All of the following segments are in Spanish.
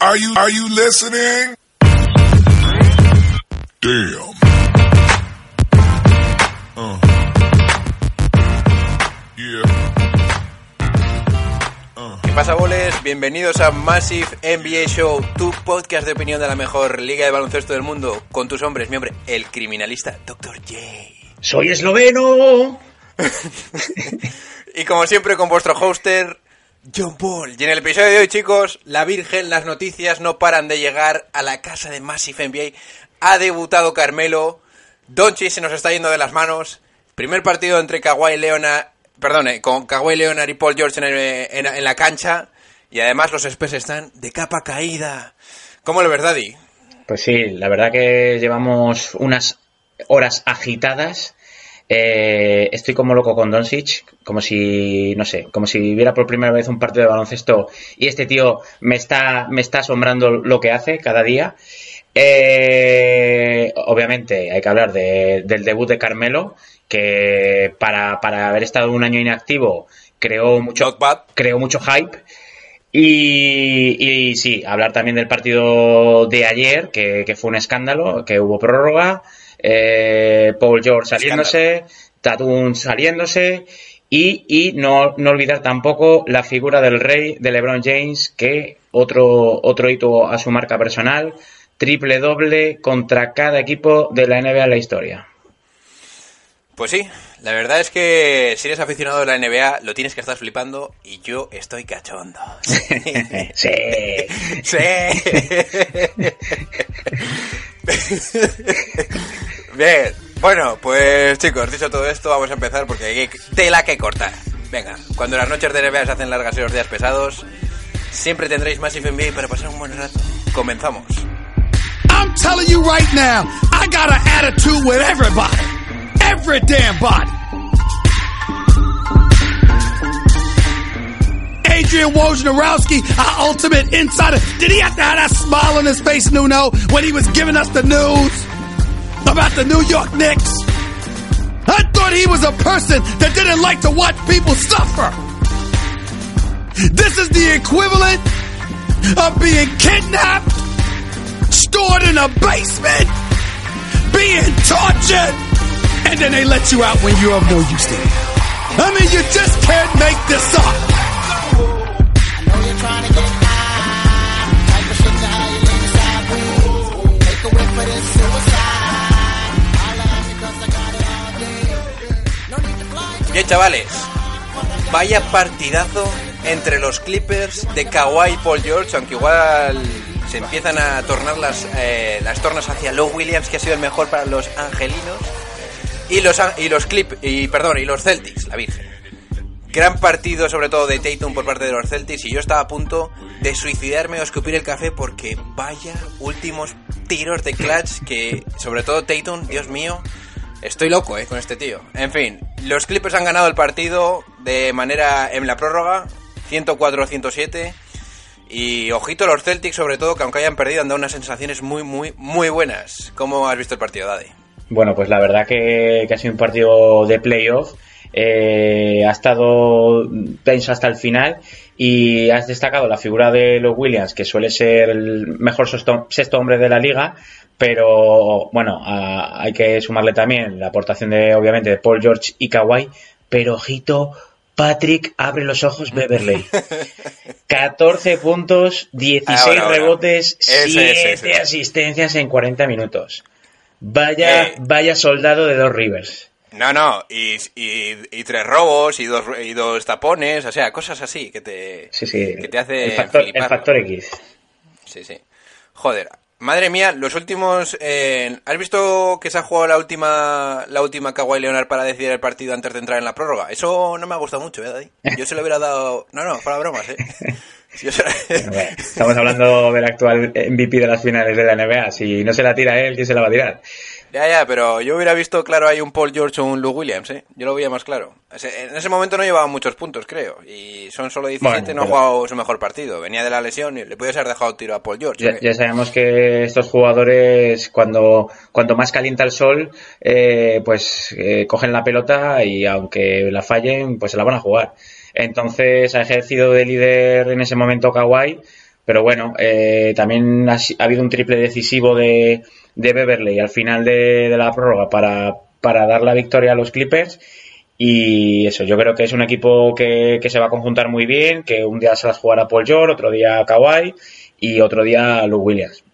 Are you, are you listening? Damn. Uh. Yeah. ¿Qué pasa, boles? Bienvenidos a Massive NBA Show, tu podcast de opinión de la mejor liga de baloncesto del mundo, con tus hombres, mi hombre, el criminalista Dr. J. ¡Soy esloveno! y como siempre, con vuestro hoster, John Paul. Y en el episodio de hoy, chicos, la Virgen, las noticias no paran de llegar a la casa de Massive NBA. Ha debutado Carmelo. Donchi se nos está yendo de las manos. Primer partido entre Kawhi Leonard, perdón, con Kawhi Leonard y Paul George en la cancha. Y además los Spurs están de capa caída. ¿Cómo lo ves, Daddy? Pues sí, la verdad que llevamos unas horas agitadas. Eh, estoy como loco con Doncic, como si, no sé, como si viera por primera vez un partido de baloncesto y este tío me está, me está asombrando lo que hace cada día. Eh, obviamente hay que hablar de- del debut de Carmelo, que para, para haber estado un año inactivo creó mucho, creó mucho hype. Y, y sí, hablar también del partido de ayer, que, que fue un escándalo, que hubo prórroga, eh, Paul George saliéndose, Tatum saliéndose, y, y no, no olvidar tampoco la figura del rey de LeBron James, que otro, otro hito a su marca personal, triple doble contra cada equipo de la NBA en la historia. Pues sí, la verdad es que si eres aficionado de la NBA, lo tienes que estar flipando y yo estoy cachondo. sí. Sí. Bien, bueno, pues chicos, dicho todo esto, vamos a empezar porque hay tela que cortar. Venga, cuando las noches de NBA se hacen largas y los días pesados, siempre tendréis más NBA para pasar un buen rato. Comenzamos. I'm telling you right now, I got an attitude with everybody. Every damn body. Adrian Wojnarowski, our ultimate insider. Did he have to have that smile on his face, Nuno, when he was giving us the news about the New York Knicks? I thought he was a person that didn't like to watch people suffer. This is the equivalent of being kidnapped stored in a basement, being tortured, and then they let you out when you're of no use to them. I mean, you just can't make this up. Bien, chavales, vaya partidazo entre los Clippers de Kawhi y Paul George, aunque igual se empiezan a tornar las, eh, las tornas hacia Low Williams, que ha sido el mejor para los angelinos, y los, y los Clip, y perdón, y los Celtics, la Virgen. Gran partido, sobre todo de Tatum por parte de los Celtics, y yo estaba a punto de suicidarme o escupir el café porque vaya últimos tiros de clutch que, sobre todo Tatum, Dios mío, estoy loco, eh, con este tío. En fin, los Clippers han ganado el partido de manera en la prórroga, 104-107. Y ojito los Celtics, sobre todo, que aunque hayan perdido, han dado unas sensaciones muy, muy, muy buenas. ¿Cómo has visto el partido, Daddy? Bueno, pues la verdad que, que ha sido un partido de playoff. Eh, ha estado tenso hasta el final y has destacado la figura de los Williams, que suele ser el mejor sexto, sexto hombre de la liga, pero bueno, a- hay que sumarle también la aportación de, obviamente, de Paul George y Kawhi, pero ojito, Patrick abre los ojos Beverley. 14 puntos, 16 Ahora, ahora. rebotes, Ese, 7 ese, ese. asistencias en 40 minutos. Vaya, Eh. vaya soldado de dos Rivers. No, no, y, y- y tres robos y dos, y dos tapones, o sea, cosas así que te, Sí, sí. que te hace el factor, el flipar. factor X. Sí, sí. Joder, madre mía, los últimos... eh, ¿Has visto que se ha jugado la última la última Kawhi Leonard para decidir el partido antes de entrar en la prórroga? Eso no me ha gustado mucho, ¿eh, Daddy? Yo se lo hubiera dado... No, no, para bromas, ¿eh? Estamos hablando del actual MVP de las finales de la NBA. Si no se la tira él, ¿quién se la va a tirar? Ya, ya, pero yo hubiera visto claro ahí un Paul George o un Lou Williams, ¿eh? Yo lo veía más claro. En ese momento no llevaba muchos puntos, creo. Y son solo 17, Bueno, no ha jugado su mejor partido. Venía de la lesión y le podías haber dejado tiro a Paul George. Ya, ¿eh? ya sabemos que estos jugadores, cuando cuanto más calienta el sol, eh, pues eh, cogen la pelota y aunque la fallen, pues se la van a jugar. Entonces ha ejercido de líder en ese momento Kawhi, pero bueno, eh, también ha, ha, habido un triple decisivo de, de Beverly al final de, de la prórroga para, para, dar la victoria a los Clippers. Y eso, yo creo que es un equipo que, que, se va a conjuntar muy bien, que un día se las jugará Paul George, otro día Kawhi y otro día Luke Williams.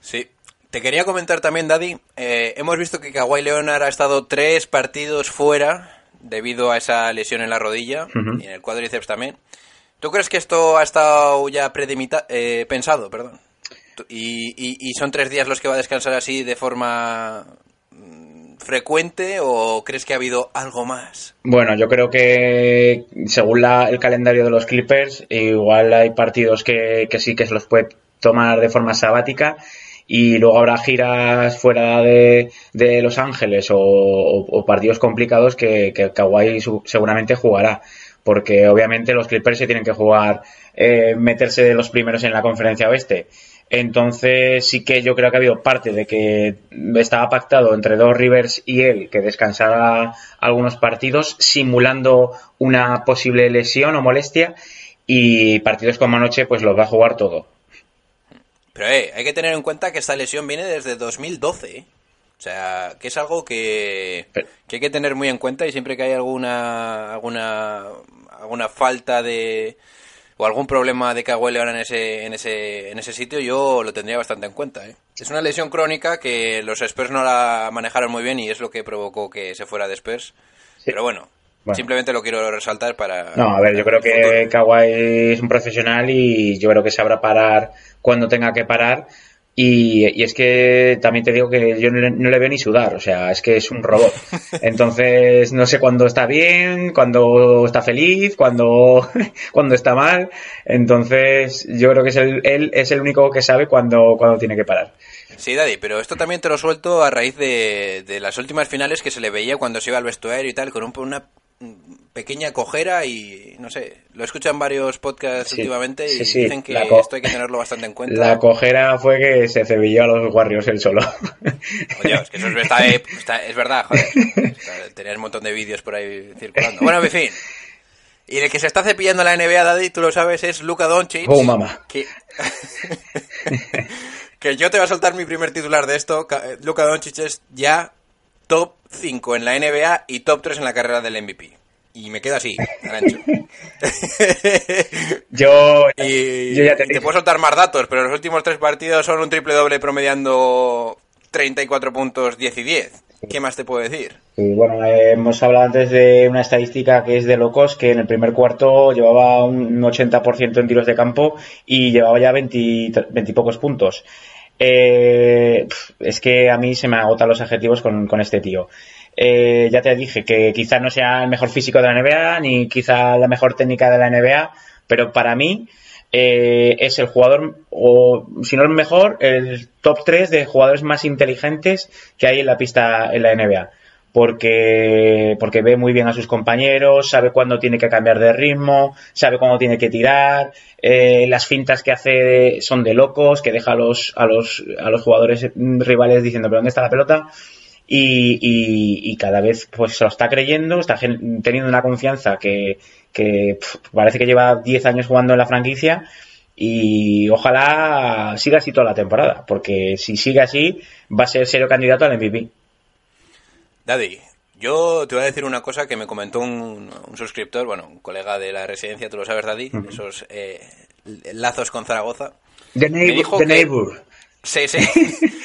Sí, te quería comentar también, Daddy. Eh, hemos visto que Kawhi Leonard ha estado tres partidos fuera debido a esa lesión en la rodilla uh -huh. y en el cuádriceps también. ¿Tú crees que esto ha estado ya eh, pensado, perdón? Y, y, son tres días los que va a descansar así de forma mm, frecuente o crees que ha habido algo más? Bueno, yo creo que según la, el calendario de los Clippers, igual hay partidos que, que sí que se los puede tomar de forma sabática y luego habrá giras fuera de, de Los Ángeles o, o, o, partidos complicados que, que Kawhi seguramente jugará porque obviamente los Clippers se tienen que jugar eh, meterse de los primeros en la conferencia oeste. Entonces sí que yo creo que ha habido parte de que estaba pactado entre dos Rivers y él que descansara algunos partidos simulando una posible lesión o molestia y partidos como anoche pues los va a jugar todo. Pero eh, hay que tener en cuenta que esta lesión viene desde 2012. ¿eh? O sea, que es algo que, que, hay que tener muy en cuenta y siempre que hay alguna alguna alguna falta de o algún problema de Kawhi Leonard en ese en ese en ese sitio yo lo tendría bastante en cuenta, ¿eh? Es una lesión crónica que los Spurs no la manejaron muy bien y es lo que provocó que se fuera de Spurs. Sí. Pero bueno, bueno, Simplemente lo quiero resaltar para. No, a ver, yo creo que Kawhi es un profesional y yo creo que sabrá parar cuando tenga que parar. Y, y, es que también te digo que yo no le, no le, veo ni sudar, o sea, es que es un robot. Entonces, no sé cuándo está bien, cuándo está feliz, cuándo, cuando está mal. Entonces, yo creo que es el, él es el único que sabe cuándo, cuándo tiene que parar. Sí, Daddy, pero esto también te lo suelto a raíz de, de las últimas finales que se le veía cuando se iba al vestuario y tal, con un, una pequeña cojera y no sé, lo escuchan varios podcasts sí, últimamente y sí, sí. dicen que esto hay que tenerlo bastante en cuenta. La cojera fue que se cebilló a los Warriors él solo. Oye, es que eso es, está, está, es verdad, joder. Tener un montón de vídeos por ahí circulando. Bueno, en fin. Y el que se está cepillando la NBA, Daddy, tú lo sabes, es Luka Doncic. Oh, mamá. Que... que yo te voy a soltar mi primer titular de esto. Luka Doncic es ya top 5 en la NBA y top 3 en la carrera del MVP. Y me quedo así, ancho. yo, y, yo ya te, y te puedo soltar más datos, pero los últimos tres partidos son un triple doble promediando 34 puntos, 10 y 10. ¿Qué más te puedo decir? Sí, bueno, eh, hemos hablado antes de una estadística que es de locos, que en el primer cuarto llevaba un 80% en tiros de campo y llevaba ya 20, 20 y pocos puntos. Eh, es que a mí se me agotan los adjetivos con, con este tío. Eh, ya te dije que quizás no sea el mejor físico de la NBA, ni quizá la mejor técnica de la NBA, pero para mí eh, es el jugador, o si no el mejor, el top 3 de jugadores más inteligentes que hay en la pista en la NBA. Porque, porque ve muy bien a sus compañeros, sabe cuándo tiene que cambiar de ritmo, sabe cuándo tiene que tirar, eh, las fintas que hace son de locos, que deja a los, a los, a los jugadores rivales diciendo, ¿pero dónde está la pelota? Y, y, y, cada vez pues se lo está creyendo, está teniendo una confianza que, parece que lleva 10 años jugando en la franquicia y ojalá siga así toda la temporada, porque si sigue así va a ser serio candidato al MVP. Daddy, yo te voy a decir una cosa que me comentó un, un suscriptor, bueno, un colega de la residencia, tú lo sabes, Daddy, uh -huh. esos eh, lazos con Zaragoza. The neighbor. The neighbor. Sí, sí.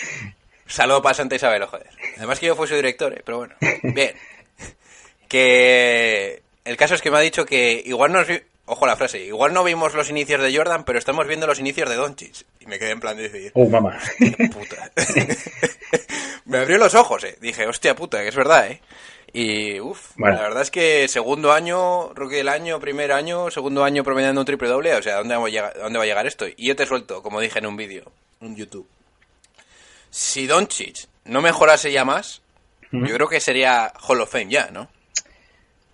Saludo para Santa Isabel, joder. Además que yo fui su director, ¿eh? pero bueno. Bien. Que el caso es que me ha dicho que igual nos... Ojo la frase, igual no vimos los inicios de Jordan, pero estamos viendo los inicios de Doncic. Y me quedé en plan de decir... ¡Oh, mamá! Puta. me abrió los ojos, eh. Dije, hostia puta, que es verdad, eh. Y, uff, bueno. la verdad es que segundo año, rookie del año, primer año, segundo año promediando un triple doble, o sea, ¿dónde va a llegar, dónde va a llegar esto? Y yo te suelto, como dije en un vídeo, en YouTube. Si Doncic no mejorase ya más, uh -huh. yo creo que sería Hall of Fame ya, ¿no?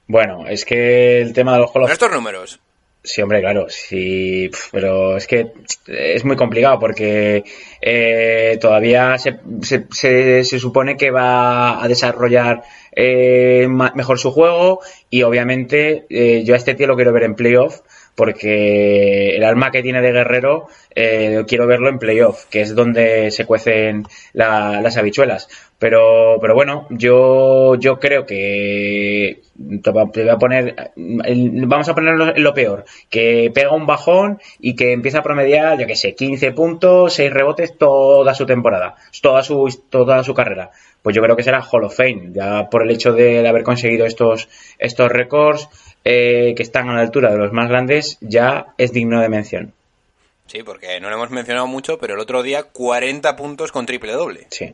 Bueno, es que el tema de los Hall of Fame... estos números. Sí, hombre, claro, sí, pero es que es muy complicado porque eh, todavía se, se, se, supone que va a desarrollar eh, mejor su juego y obviamente eh, yo a este tío lo quiero ver en playoff porque el alma que tiene de guerrero eh, quiero verlo en playoff, que es donde se cuecen la- las habichuelas. Pero, pero bueno, yo, yo creo que te voy a poner, vamos a ponerlo en lo peor, que pega un bajón y que empieza a promediar, yo que sé, 15 puntos, 6 rebotes toda su temporada, toda su, toda su carrera. Pues yo creo que será Hall of Fame, ya por el hecho de haber conseguido estos, estos récords eh, que están a la altura de los más grandes, ya es digno de mención. Sí, porque no lo hemos mencionado mucho, pero el otro día 40 puntos con triple doble. Sí.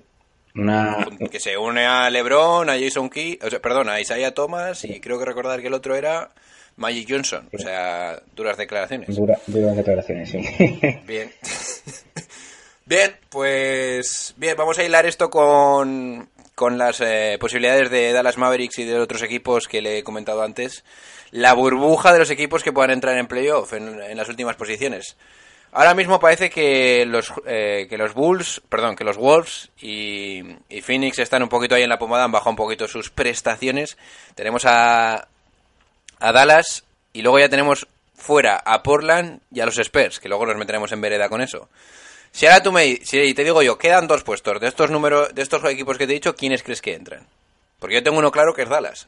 Una, Que se une a LeBron, a Jason Key, o sea, perdón, a Isaiah Thomas y creo que recordar que el otro era Magic Johnson. O sea, duras declaraciones. dura- duras declaraciones, sí. Bien. Bien, pues bien, vamos a hilar esto con, con las eh, posibilidades de Dallas Mavericks y de otros equipos que le he comentado antes. La burbuja de los equipos que puedan entrar en playoff en, las últimas posiciones. Ahora mismo parece que los, eh, que los Bulls, perdón, que los Wolves y, Phoenix están un poquito ahí en la pomada, han bajado un poquito sus prestaciones. Tenemos a, a Dallas y luego ya tenemos fuera a Portland y a los Spurs, que luego nos meteremos en vereda con eso. Si ahora tú me si te digo yo, quedan dos puestos de estos números, de estos equipos que te he dicho, ¿quiénes crees que entran? Porque yo tengo uno claro que es Dallas.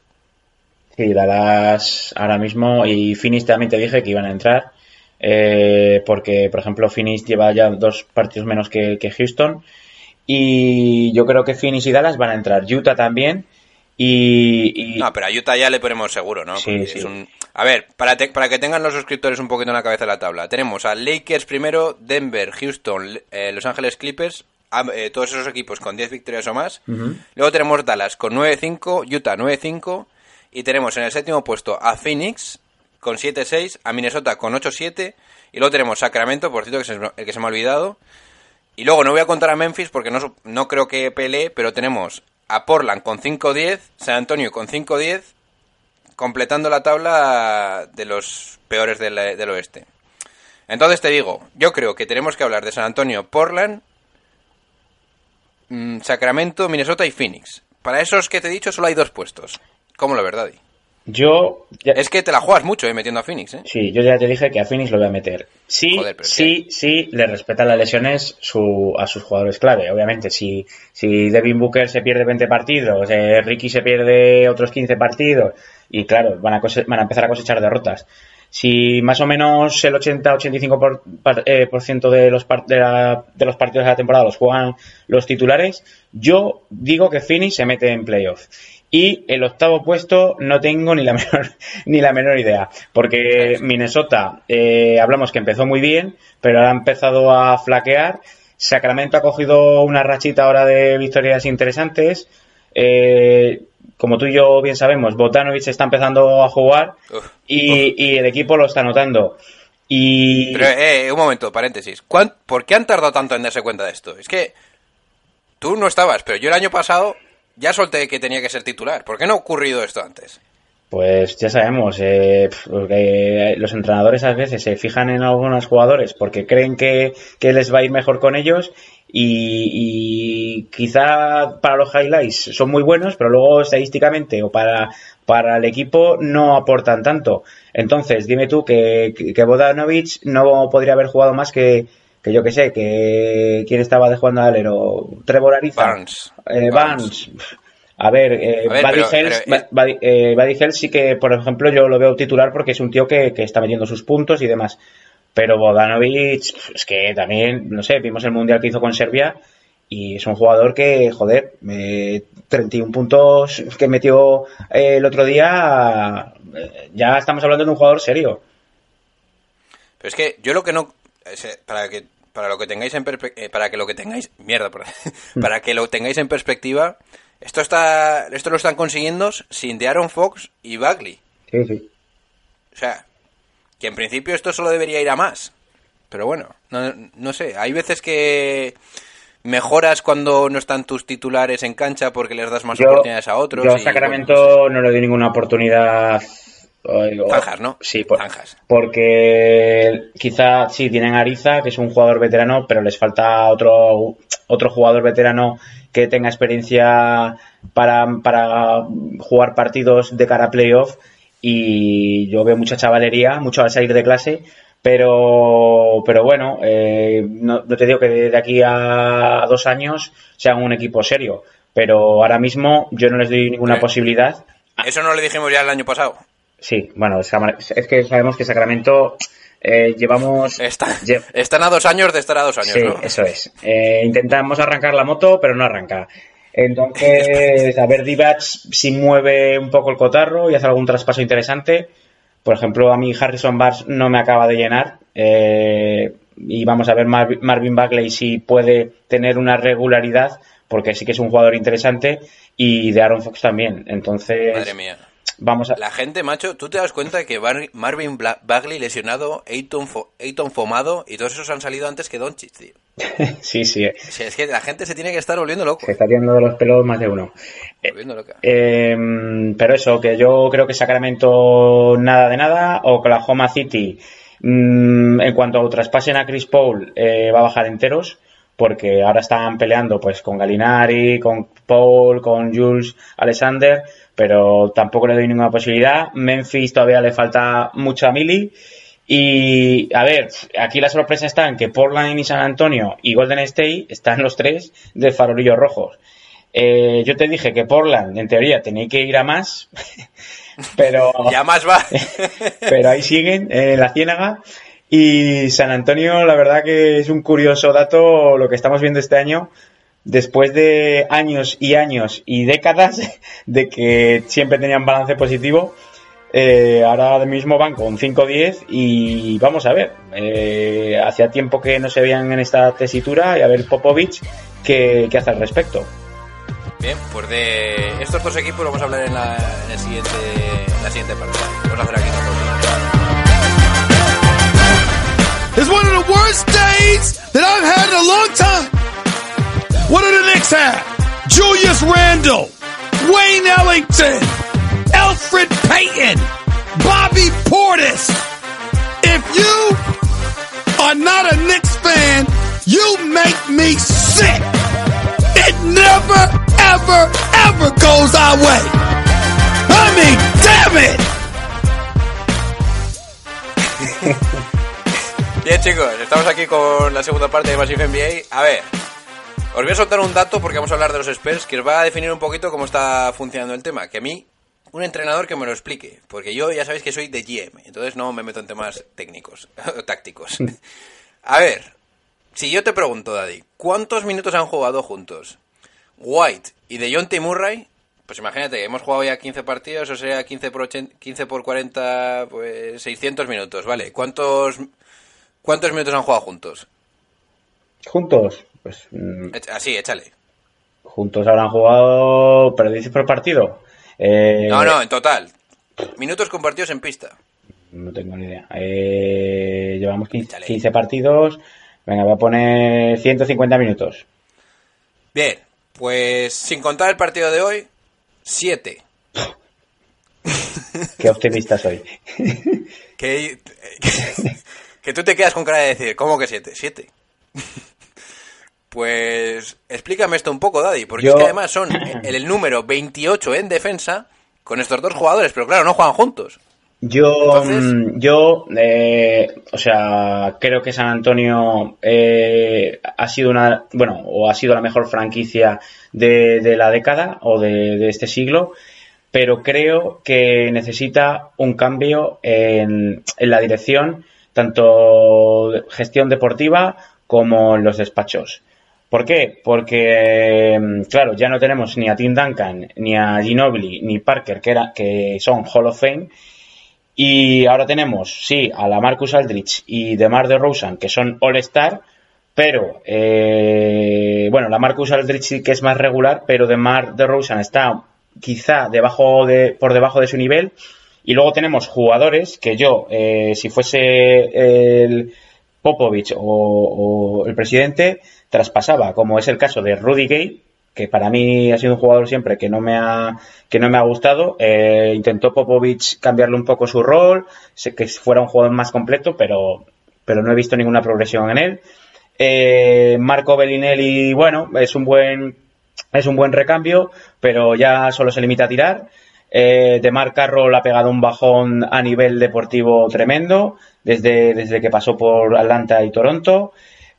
Sí, Dallas ahora mismo y Phoenix también te dije que iban a entrar. eh, porque, por ejemplo, Phoenix lleva ya dos partidos menos que, que Houston. Y yo creo que Phoenix y Dallas van a entrar. Utah también. Y, y- No, pero a Utah ya le ponemos seguro, ¿no? Sí, sí. es un- A ver, para, te- para que tengan los suscriptores un poquito en la cabeza de la tabla. Tenemos a Lakers primero, Denver, Houston, eh, Los Ángeles Clippers, a- eh, todos esos equipos con 10 victorias o más. Luego tenemos Dallas con 9-5, Utah 9-5. Y tenemos en el séptimo puesto a Phoenix con 7-6, a Minnesota con 8-7. Y luego tenemos Sacramento, por cierto, que es el que se me ha olvidado. Y luego no voy a contar a Memphis porque no, no creo que pelee, pero tenemos a Portland con 5-10, San Antonio con 5-10, completando la tabla de los peores del, del oeste. Entonces te digo, yo creo que tenemos que hablar de San Antonio, Portland, mm, Sacramento, Minnesota y Phoenix. Para esos que te he dicho solo hay dos puestos. ¿Cómo lo verdad? yo. ya- Es que te la juegas mucho, eh, metiendo a Phoenix, ¿eh? Sí, yo ya te dije que a Phoenix lo voy a meter. Sí, Joder, sí, sí, le respetan las lesiones su, a sus jugadores clave. Obviamente, si, si Devin Booker se pierde 20 partidos, eh, Ricky se pierde otros 15 partidos, y claro, van a, cose- van a empezar a cosechar derrotas. Si más o menos el 80-85% por, par- eh, por ciento de, los par- de, la- de los partidos de la temporada los juegan los titulares, yo digo que Phoenix se mete en playoff. Y el octavo puesto no tengo ni la menor, ni la menor idea. Porque Minnesota, eh, hablamos que empezó muy bien, pero ahora ha empezado a flaquear. Sacramento ha cogido una rachita ahora de victorias interesantes. Eh, como tú y yo bien sabemos, Botanovic está empezando a jugar Uf. y, y el equipo lo está notando. Y Pero, eh, un momento, paréntesis. ¿Cuán- ¿Por qué han tardado tanto en darse cuenta de esto? Es que tú no estabas, pero yo el año pasado ya solté que tenía que ser titular. ¿Por qué no ha ocurrido esto antes? Pues ya sabemos, eh, porque los entrenadores a veces se fijan en algunos jugadores porque creen que, que les va a ir mejor con ellos y, quizá para los highlights son muy buenos, pero luego estadísticamente o para, para el equipo no aportan tanto. Entonces, dime tú que, que, Bogdanovic no podría haber jugado más que, que yo que sé, que quién estaba de jugando al alero, Trevor Ariza, Barnes. Eh, Barnes. Barnes. A ver, eh, A ver, Buddy, pero- Hield- pero, eh, Buddy- eh, Buddy sí que, por ejemplo, yo lo veo titular porque es un tío que, que está metiendo sus puntos y demás. Pero Bogdanovic, pf, es que también, no sé, vimos el mundial que hizo con Serbia y es un jugador que, joder, eh, 31 puntos que metió eh, el otro día, eh, ya estamos hablando de un jugador serio. Pero es que yo lo que no para que para lo que tengáis en eh, para que lo que tengáis mierda por- para que lo tengáis en perspectiva esto está esto lo están consiguiendo sin de Aaron Fox y Bagley Sí, sí. o sea que en principio esto solo debería ir a más pero bueno no, no sé hay veces que mejoras cuando no están tus titulares en cancha porque les das más Yo, oportunidades a otros yo a y, Sacramento bueno, no le doy ninguna oportunidad. O- o- Zanjas, ¿no? Sí, por- Zanjas. porque quizá sí tienen a Ariza, que es un jugador veterano, pero les falta otro, otro jugador veterano que tenga experiencia para, para jugar partidos de cara a playoff. y yo veo mucha chavalería, mucho al salir de clase, pero, pero bueno, eh, no, no te digo que de, de aquí a dos años sean un equipo serio, pero ahora mismo yo no les doy ninguna Sí. posibilidad. Eso no lo dijimos ya el año pasado. Sí, bueno, es que sabemos que Sacramento eh, llevamos... Está- lle- están a dos años de estar a dos años, Sí, ¿no? eso es. Eh, intentamos arrancar la moto, pero no arranca. Entonces, a ver Divac si mueve un poco el cotarro y hace algún traspaso interesante. Por ejemplo, a mí Harrison Barnes no me acaba de llenar. eh, y vamos a ver Mar- Marvin Bagley si puede tener una regularidad, porque sí que es un jugador interesante. Y de Aaron Fox también. Entonces, Madre mía. Vamos a. La gente, macho, ¿tú te das cuenta que Bar- Marvin Bla- Bagley lesionado, Ayton, fo- Ayton fomado y todos esos han salido antes que Doncic, tío? sí, sí, eh, O es que la gente se tiene que estar volviendo loco. se está tirando de los pelos más de uno. Volviendo loca. Eh, pero eso, que yo creo que Sacramento nada de nada. Oklahoma City, mm, en cuanto traspasen a Chris Paul, eh, va a bajar enteros. Porque ahora están peleando pues con Galinari, con Paul, con Jules Alexander, pero tampoco le doy ninguna posibilidad. Memphis todavía le falta mucho a Mili. Y a ver, aquí la sorpresa está en que Portland y San Antonio y Golden State están los tres de farolillos rojos. Eh, yo te dije que Portland, en teoría, tenía que ir a más, pero, Ya más va. pero ahí siguen eh, en la ciénaga. Y San Antonio, la verdad que es un curioso dato lo que estamos viendo este año, después de años y años y décadas de que siempre tenían balance positivo. eh, ahora mismo van con 5-10 y vamos a ver. eh, hacía tiempo que no se veían en esta tesitura y a ver Popovich qué, qué hace al respecto. Bien, pues de estos dos equipos vamos a hablar en la, siguiente, en la siguiente parte. Vamos a hacer aquí. It's one of the worst days that I've had in a long time. What do the Knicks have? Julius Randle, Wayne Ellington, Alfred Payton, Bobby Portis. If you are not a Knicks fan, you make me sick. It never, ever, ever goes our way. I mean, damn it! Bien, chicos, estamos aquí con la segunda parte de Massive NBA. A ver, os voy a soltar un dato porque vamos a hablar de los Spurs que os va a definir un poquito cómo está funcionando el tema. Que a mí, un entrenador que me lo explique, porque yo ya sabéis que soy de GM, entonces no me meto en temas técnicos o tácticos. A ver, si yo te pregunto, Daddy, ¿cuántos minutos han jugado juntos White y de John T. Murray? Pues imagínate, hemos jugado ya 15 partidos, o sea, 15 por, 80 15 por 40, pues 600 minutos, ¿vale? ¿Cuántos, ¿Cuántos minutos han jugado juntos? Juntos, pues mm, Así, échale. juntos habrán jugado, pero dices por partido. Eh, No, no, en total. Minutos compartidos en pista. No tengo ni idea. Eh, llevamos 15, Échale. 15 partidos. Venga, voy a poner 150 minutos. Bien, pues sin contar el partido de hoy, 7. Qué optimista soy. Que, que tú te quedas con cara de decir, ¿cómo que 7? 7. Pues explícame esto un poco, Daddy, porque Yo- es que además son el, el número 28 en defensa con estos dos jugadores, pero claro, no juegan juntos. Yo, Entonces- mm, yo, eh, o sea, creo que San Antonio eh, ha sido una, bueno, o ha sido la mejor franquicia de, de la década o de, de este siglo, pero creo que necesita un cambio en, en la dirección, tanto gestión deportiva como en los despachos. ¿Por qué? Porque, mm, claro, ya no tenemos ni a Tim Duncan, ni a Ginobili, ni Parker, que, era, que son Hall of Fame, y ahora tenemos, sí, a la Marcus Aldrich y DeMar DeRozan, que son All-Star, pero, eh, bueno, la Marcus Aldrich sí que es más regular, pero DeMar DeRozan está quizá debajo de, por debajo de su nivel. Y luego tenemos jugadores que yo, eh, si fuese el Popovich o, el presidente, traspasaba, como es el caso de Rudy Gay, que para mí ha sido un jugador siempre que no me ha, que no me ha gustado. Eh, intentó Popovich cambiarle un poco su rol, que fuera un jugador más completo, pero, pero no he visto ninguna progresión en él. Eh, Marco Bellinelli, bueno, es un buen, es un buen recambio, pero ya solo se limita a tirar. Eh, de Mark Carroll ha pegado un bajón a nivel deportivo tremendo desde, desde que pasó por Atlanta y Toronto.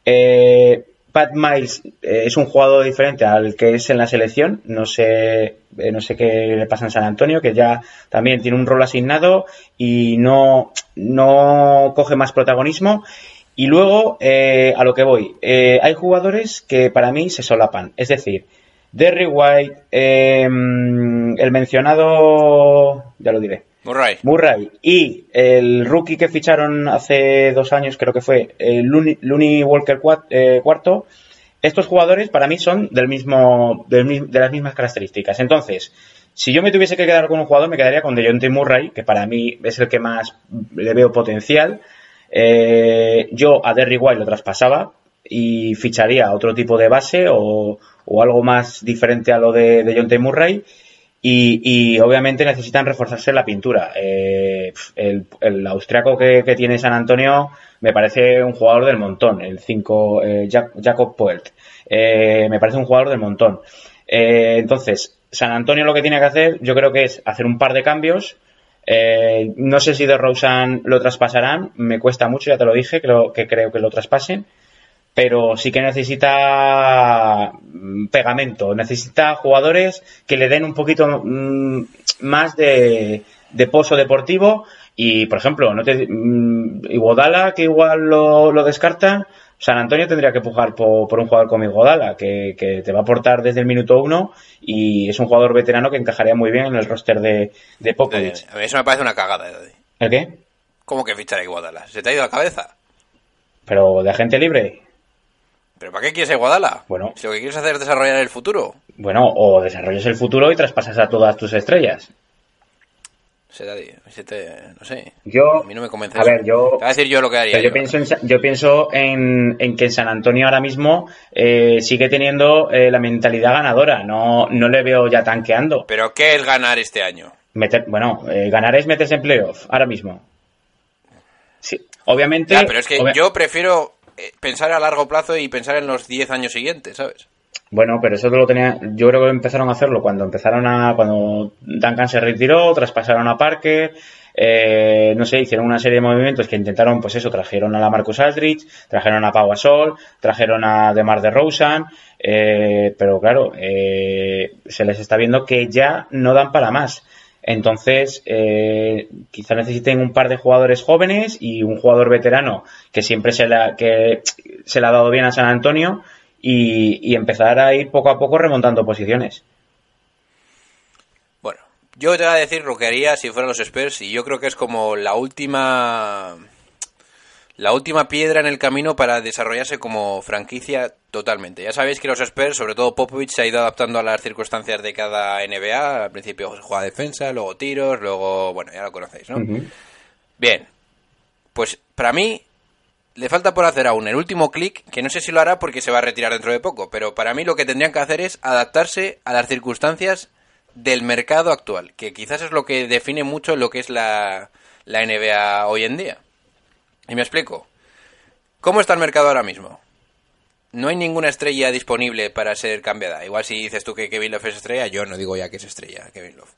Eh, Pat Miles eh, es un jugador diferente al que es en la selección. No sé, no sé qué le pasa en San Antonio, que ya también tiene un rol asignado y no, no coge más protagonismo. Y luego, a lo que voy, hay jugadores que para mí se solapan. Es decir, Derry White, eh, el mencionado, ya lo diré, Murray. Murray y el rookie que ficharon hace dos años, creo que fue eh, Looney, Looney Walker eh, cuarto, estos jugadores para mí son del mismo, del de las mismas características. Entonces, si yo me tuviese que quedar con un jugador, me quedaría con DeJounte Murray, que para mí es el que más le veo potencial. Eh, yo a Derry White lo traspasaba y ficharía otro tipo de base o, o algo más diferente a lo de, de John Murray. Y, obviamente necesitan reforzarse la pintura. Eh, el, austriaco que, tiene San Antonio me parece un jugador del montón, el 5, Jacob Poelt. Eh, me parece un jugador del montón. Eh, entonces, San Antonio lo que tiene que hacer, yo creo que es hacer un par de cambios. Eh, no sé si de Rosen lo traspasarán, me cuesta mucho, ya te lo dije, creo que creo que lo traspasen pero sí que necesita mm, pegamento, necesita jugadores que le den un poquito mm, más de, de pozo deportivo y, por ejemplo, no te, mm, Iguodala, que igual lo, lo descarta, San Antonio tendría que pujar por, por un jugador como Iguodala, que, que te va a aportar desde el minuto uno y es un jugador veterano que encajaría muy bien en el roster de, de Popovich. A mí eso me parece una cagada. ¿El qué? ¿Cómo que fichar a Iguodala? ¿Se te ha ido la cabeza? Pero de agente libre. ¿Pero para qué quieres a Iguodala? Bueno. Si lo que quieres hacer es desarrollar el futuro. Bueno, o desarrollas el futuro y traspasas a todas tus estrellas. Se te, no sé. Yo, A mí no me convence. a eso. ver, yo, Te voy a decir yo lo que haría. yo pienso, en, yo pienso en, en que San Antonio ahora mismo eh, sigue teniendo eh, la mentalidad ganadora. No, no le veo ya tanqueando. ¿Pero qué es ganar este año? Meter, bueno, eh, ganar es meterse en playoff ahora mismo. Sí, obviamente. Ya, pero es que obvia- yo prefiero pensar a largo plazo y pensar en los 10 años siguientes, ¿sabes? Bueno, pero eso lo tenía. Yo creo que empezaron a hacerlo cuando empezaron a. Cuando Duncan se retiró, traspasaron a Parker. eh, no sé, hicieron una serie de movimientos que intentaron, pues eso, trajeron a la Marcus Aldridge, trajeron a Pau Gasol, trajeron a DeMar DeRozan, eh, pero claro, eh, se les está viendo que ya no dan para más. Entonces, eh, quizá necesiten un par de jugadores jóvenes y un jugador veterano que siempre se la, que se le ha dado bien a San Antonio y, y empezar a ir poco a poco remontando posiciones. Bueno, yo te voy a decir lo que haría si fueran los Spurs y yo creo que es como la última la última piedra en el camino para desarrollarse como franquicia totalmente. Ya sabéis que los Spurs, sobre todo Popovich, se ha ido adaptando a las circunstancias de cada NBA. Al principio se juega defensa, luego tiros, luego, bueno, ya lo conocéis, ¿no? Bien, pues para mí le falta por hacer aún el último clic, que no sé si lo hará porque se va a retirar dentro de poco, pero para mí lo que tendrían que hacer es adaptarse a las circunstancias del mercado actual, que quizás es lo que define mucho lo que es la, la NBA hoy en día. Y me explico. ¿Cómo está el mercado ahora mismo? No hay ninguna estrella disponible para ser cambiada. Igual si dices tú que Kevin Love es estrella, yo no digo ya que es estrella, Kevin Love.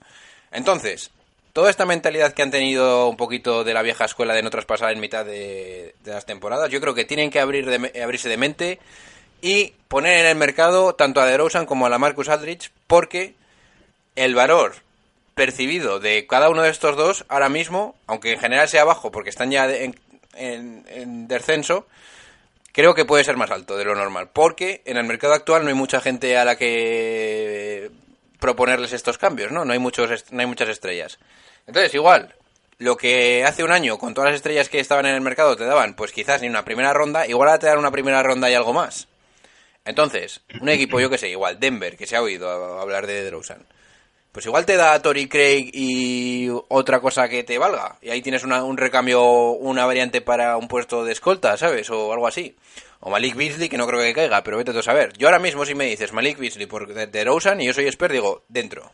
Entonces, toda esta mentalidad que han tenido un poquito de la vieja escuela de no traspasar en mitad de, las temporadas, yo creo que tienen que abrir abrirse de mente y poner en el mercado tanto a DeRozan como a la Marcus Aldridge, porque el valor percibido de cada uno de estos dos ahora mismo, aunque en general sea bajo porque están ya en, en- en descenso, creo que puede ser más alto de lo normal, porque en el mercado actual no hay mucha gente a la que proponerles estos cambios, ¿no? No hay muchos no hay muchas estrellas. Entonces, igual, lo que hace un año con todas las estrellas que estaban en el mercado te daban, pues quizás ni una primera ronda, igual ahora te dan una primera ronda y algo más. Entonces, un equipo, yo que sé, igual Denver, que se ha oído hablar de DeRozan, pues igual te da a Tori Craig y otra cosa que te valga. Y ahí tienes una- un recambio, una variante para un puesto de escolta, ¿sabes? O algo así. O Malik Beasley, que no creo que caiga, pero vete tú a saber. Yo ahora mismo si me dices Malik Beasley por de, de Rosen y yo soy expert, digo, dentro.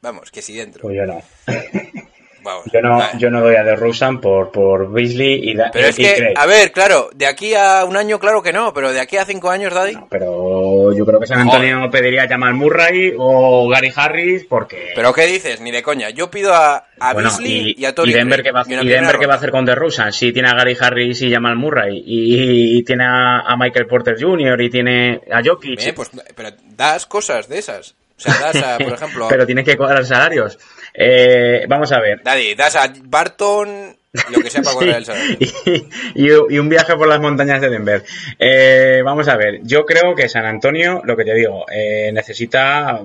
Vamos, que sí dentro. Pues yo no. Vamos, Yo no, vale. yo no doy a DeRozan por, por Beasley y, da- Pero es que, Craig. a ver, claro, de aquí a un año, claro que no, pero de aquí a cinco años, Daddy. Pero yo creo que San Antonio pediría a Jamal Murray o Gary Harris porque... ¿Pero qué dices? Ni de coña. Yo pido a, a Bueno, Beasley y, a Tony y Denver, que va, y Denver qué va a hacer con DeRozan si tiene a Gary Harris y Jamal Murray y, tiene a, a Michael Porter Jr. y tiene a Jokic Eh, pues, pero das cosas de esas. O sea, das a, por ejemplo, pero tiene que cuadrar salarios Eh, vamos a ver. Daddy, das a Barton lo que sea para correr el Sí, y, y un viaje por las montañas de Denver. Eh, vamos a ver, yo creo que San Antonio, lo que te digo, eh, necesita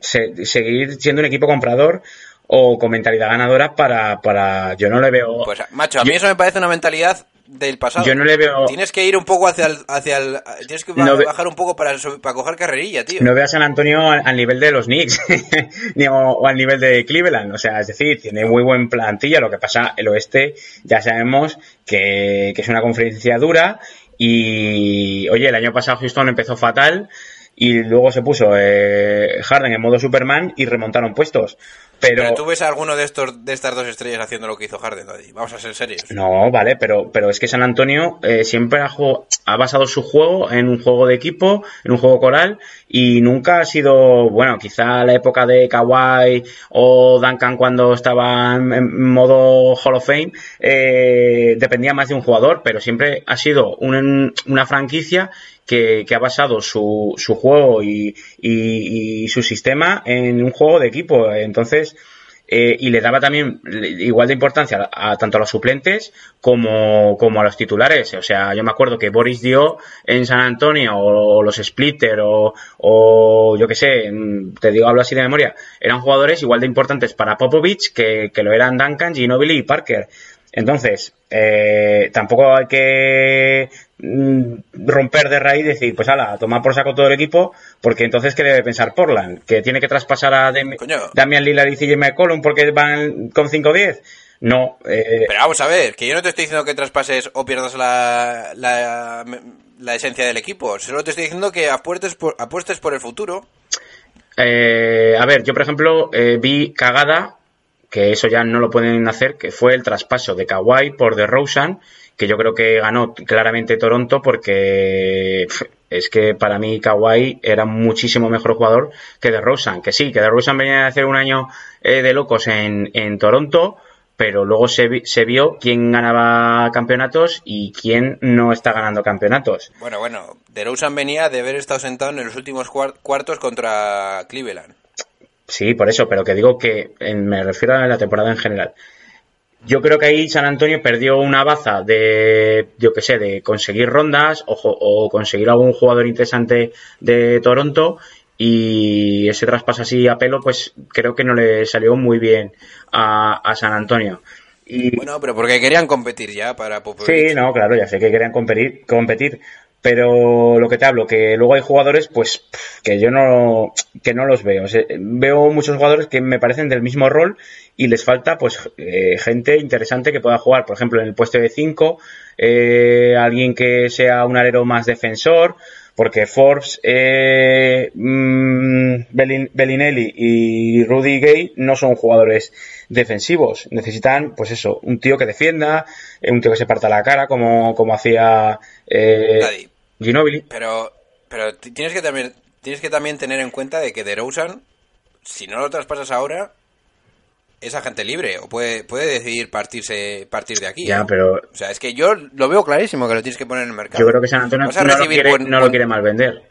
se- seguir siendo un equipo comprador o con mentalidad ganadora para, para yo no le veo Pues, macho, a mí eso me parece una mentalidad del pasado. yo no le veo Tienes que ir un poco hacia el... Hacia el tienes que ve- bajar un poco para, para coger carrerilla, tío. no veo a San Antonio al, al nivel de los Knicks ni o, o al nivel de Cleveland. O sea, es decir, tiene muy buen plantilla. Lo que pasa, el oeste ya sabemos que, que es una conferencia dura. Y oye, el año pasado Houston empezó fatal y luego se puso eh, Harden en modo Superman y remontaron puestos. Pero, Pero tú ves a alguno de estos de estas dos estrellas haciendo lo que hizo Harden, Daddy. Vamos a ser serios. No, vale, pero, pero es que San Antonio eh, siempre ha, ha basado su juego en un juego de equipo, en un juego coral, y nunca ha sido, bueno, quizá la época de Kawhi o Duncan cuando estaba en, en modo Hall of Fame, eh, dependía más de un jugador, pero siempre ha sido un- una franquicia que, que ha basado su, su juego y, y- y su sistema en un juego de equipo. Entonces, eh, y le daba también igual de importancia a, tanto a los suplentes como, como a los titulares. O sea, yo me acuerdo que Boris dio en San Antonio o, los Splitter o, o yo qué sé, mm, te digo, hablo así de memoria, eran jugadores igual de importantes para Popovich que, que lo eran Duncan, Ginobili y Parker. Entonces, eh, tampoco hay que mm, romper de raíz y decir, pues ala, tomar por saco todo el equipo, porque entonces, ¿qué debe pensar Portland? ¿Que tiene que traspasar a Dem- Coño. Damian Lillard y CJ McCollum porque van con 5-10? No, eh, Pero vamos a ver, que yo no te estoy diciendo que traspases o pierdas la, la, la esencia del equipo. Solo te estoy diciendo que apuestes por, apuestes por el futuro. eh, a ver, yo por ejemplo eh, vi cagada, que eso ya no lo pueden hacer, que fue el traspaso de Kawhi por DeRozan, que yo creo que ganó claramente Toronto porque es que para mí Kawhi era muchísimo mejor jugador que DeRozan, que sí, que DeRozan venía a hacer un año eh, de locos en, en Toronto, pero luego se, se vio quién ganaba campeonatos y quién no está ganando campeonatos. Bueno, bueno, DeRozan venía de haber estado sentado en los últimos cuar- cuartos contra Cleveland. Sí, por eso, pero que digo que en- me refiero a la temporada en general. Yo creo que ahí San Antonio perdió una baza de, yo que sé, de conseguir rondas o, conseguir algún jugador interesante de Toronto y ese traspaso así a pelo, pues creo que no le salió muy bien a, a San Antonio. Y, Bueno, pero porque querían competir ya para Popovich. Sí, no, claro, ya sé que querían competir, competir, pero lo que te hablo, que luego hay jugadores, pues, que yo no, que no los veo. Veo muchos jugadores que me parecen del mismo rol y les falta, pues, eh, gente interesante que pueda jugar, por ejemplo, en el puesto de 5, alguien que sea un alero más defensor, porque Forbes, eh, mm, Bellinelli y Rudy Gay no son jugadores defensivos. Necesitan, pues eso, un tío que defienda, eh, un tío que se parta la cara, como, como hacía eh, Daddy, Ginobili. Pero, pero tienes que también tienes que también tener en cuenta de que DeRozan, si no lo traspasas ahora, es agente libre o puede, puede decidir partirse partir de aquí. Ya, pero O sea, es que yo lo veo clarísimo que lo tienes que poner en el mercado. yo creo que San Antonio no, lo quiere, buen- no lo quiere mal vender.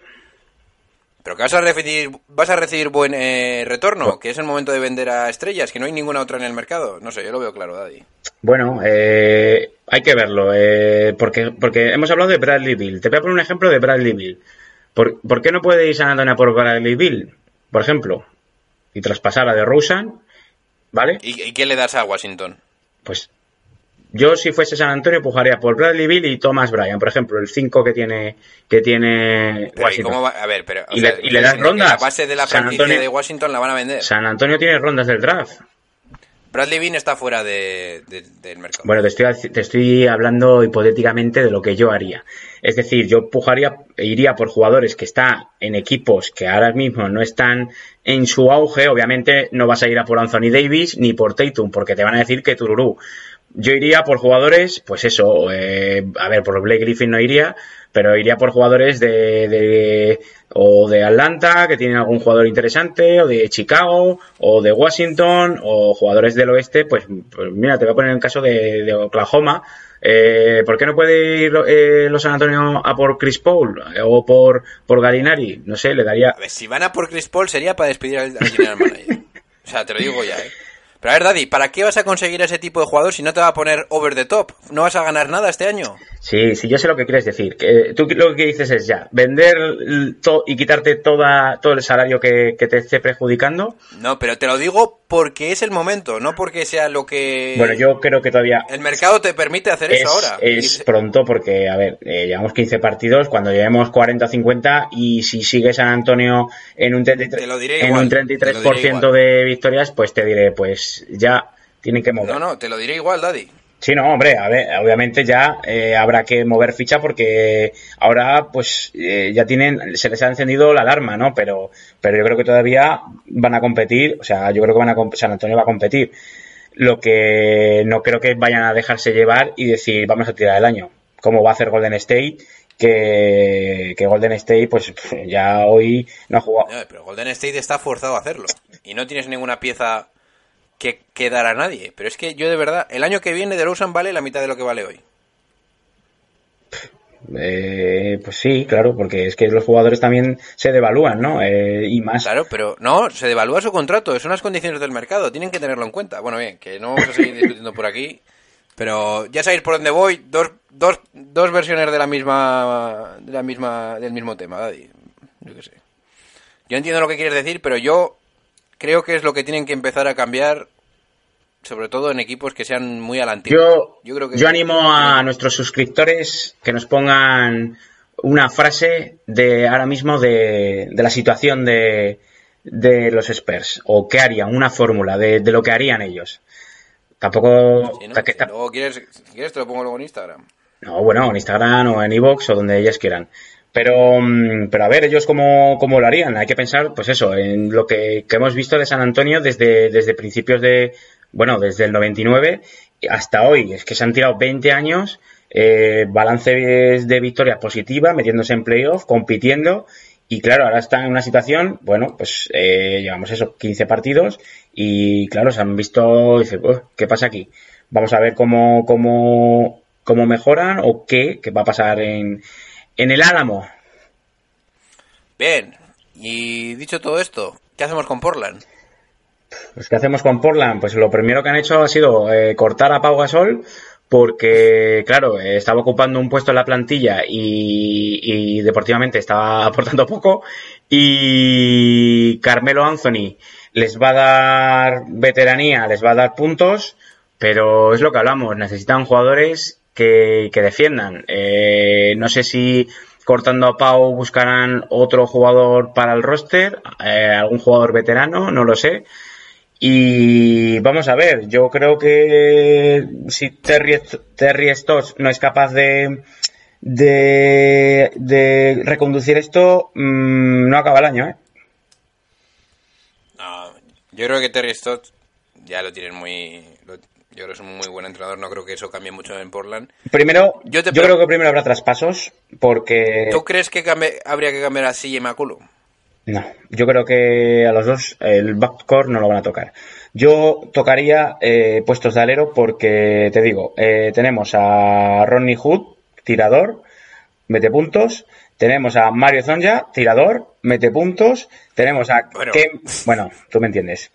Pero que vas a recibir, vas a recibir buen eh, retorno, que es el momento de vender a estrellas, que no hay ninguna otra en el mercado. No sé, yo lo veo claro, Daddy. Bueno, eh, hay que verlo, eh, porque, porque hemos hablado de Bradley Bill. Te voy a poner un ejemplo de Bradley Bill. ¿Por, por qué no puede ir San Antonio por Bradley Bill, por ejemplo? Y traspasar a de Rosen, ¿vale? ¿Y, y qué le das a Washington? Pues yo si fuese San Antonio empujaría por Bradley Bill y Thomas Bryan, por ejemplo, el 5 que tiene que tiene Pero, ¿y Washington. cómo va? A ver, pero. Y sea, le- y le das rondas. La base de la San Antonio- de Washington la van a vender. San Antonio tiene rondas del draft. Bradley Bean está fuera de, de- del mercado. Bueno, te estoy, te estoy hablando hipotéticamente de lo que yo haría. Es decir, yo pujaría, iría por jugadores que están en equipos que ahora mismo no están en su auge. Obviamente no vas a ir a por Anthony Davis ni por Tatum, porque te van a decir que Tururú. Yo iría por jugadores, pues eso, eh, a ver, por Blake Griffin no iría, pero iría por jugadores de, de- o de Atlanta, que tienen algún jugador interesante, o de Chicago, o de Washington, o jugadores del oeste, pues, pues mira, te voy a poner el caso de, de Oklahoma. Eh, ¿Por qué no puede ir eh, los San Antonio a por Chris Paul eh, o por, por Galinari? No sé, le daría... A ver, si van a por Chris Paul sería para despedir al, al general manager. O sea, te lo digo ya, ¿eh? Pero a ver, Daddy, ¿para qué vas a conseguir ese tipo de jugador si no te va a poner over the top? ¿No vas a ganar nada este año? Sí, sí, yo sé lo que quieres decir. Que tú lo que dices es ya, vender to- y quitarte toda, todo el salario que, que te esté perjudicando. No, pero te lo digo porque es el momento, no porque sea lo que... Bueno, yo creo que todavía El mercado te permite hacer es, eso ahora. es Y- pronto porque, a ver, eh, llevamos 15 partidos, cuando llevemos 40 o 50 y si sigue San Antonio en un 33%, Te lo diré en igual, un te lo diré 33% igual. de victorias, pues te diré, pues ya tienen que mover. No, no, te lo diré igual, Daddy. Sí, no, hombre, a ver, obviamente ya eh, habrá que mover ficha porque ahora pues eh, ya tienen, se les ha encendido la alarma, ¿no? Pero, pero yo creo que todavía van a competir, o sea, yo creo que van a San Antonio va a competir. Lo que no creo que vayan a dejarse llevar y decir vamos a tirar el año, como va a hacer Golden State, que, Golden State pues ya hoy no ha jugado. Pero Golden State está forzado a hacerlo. Y no tienes ninguna pieza que, que dar a nadie. Pero es que yo de verdad, el año que viene de Lawson vale la mitad de lo que vale hoy. Eh, pues sí, claro, porque es que los jugadores también se devalúan, ¿no? Eh, y más. Claro, pero no, se devalúa su contrato, son las condiciones del mercado, tienen que tenerlo en cuenta. Bueno, bien, que no vamos a seguir discutiendo por aquí, pero ya sabéis por dónde voy, dos, dos, dos versiones de la misma, de la misma, del mismo tema, Daddy. Yo qué sé. Yo entiendo lo que quieres decir, pero yo creo que es lo que tienen que empezar a cambiar, sobre todo en equipos que sean muy a la antigua. Yo, yo creo que yo animo a nuestros suscriptores que nos pongan una frase de ahora mismo de, de la situación de, de los Spurs o qué harían, una fórmula de, de lo que harían ellos. Tampoco. Quieres, si quieres te lo pongo luego en Instagram. no, bueno, en Instagram o en iVoox o donde ellas quieran. Pero, mm, pero a ver, ellos cómo, cómo lo harían. Hay que pensar, pues eso, en lo que, que hemos visto de San Antonio desde, desde principios de, bueno, desde el 99 hasta hoy. Es que se han tirado 20 años, eh, balances de victoria positiva, metiéndose en playoff, compitiendo. Y claro, ahora están en una situación, bueno, pues eh, llevamos eso, 15 partidos y claro, se han visto, dice, "Uy, ¿qué pasa aquí? Vamos a ver cómo, cómo, cómo mejoran o qué, qué va a pasar en, en el Álamo. Bien, y dicho todo esto, ¿qué hacemos con Portland? Pues, ¿qué hacemos con Portland? Pues lo primero que han hecho ha sido eh, cortar a Pau Gasol porque, claro, eh, estaba ocupando un puesto en la plantilla y, y deportivamente estaba aportando poco y Carmelo Anthony les va a dar veteranía, les va a dar puntos, pero es lo que hablamos, necesitan jugadores que, defiendan. Eh, no sé si cortando a Pau buscarán otro jugador para el roster, eh, algún jugador veterano, no lo sé. Y vamos a ver, yo creo que si Terry, Terry no es capaz de, de, de reconducir esto, mmm, no acaba el año, ¿eh? No, yo creo que Terry Stotts ya lo tienen muy... yo creo que es un muy buen entrenador, no creo que eso cambie mucho en Portland. Primero, Yo creo que primero habrá traspasos, porque... ¿Tú crees que cambie- habría que cambiar a CJ McCollum? No, yo creo que a los dos el backcourt no lo van a tocar. Yo tocaría eh, puestos de alero porque, te digo, eh, tenemos a Ronnie Hood, tirador, mete puntos. Tenemos a Mario Zonja, tirador, mete puntos. Tenemos a Bueno. Bueno, tú me entiendes.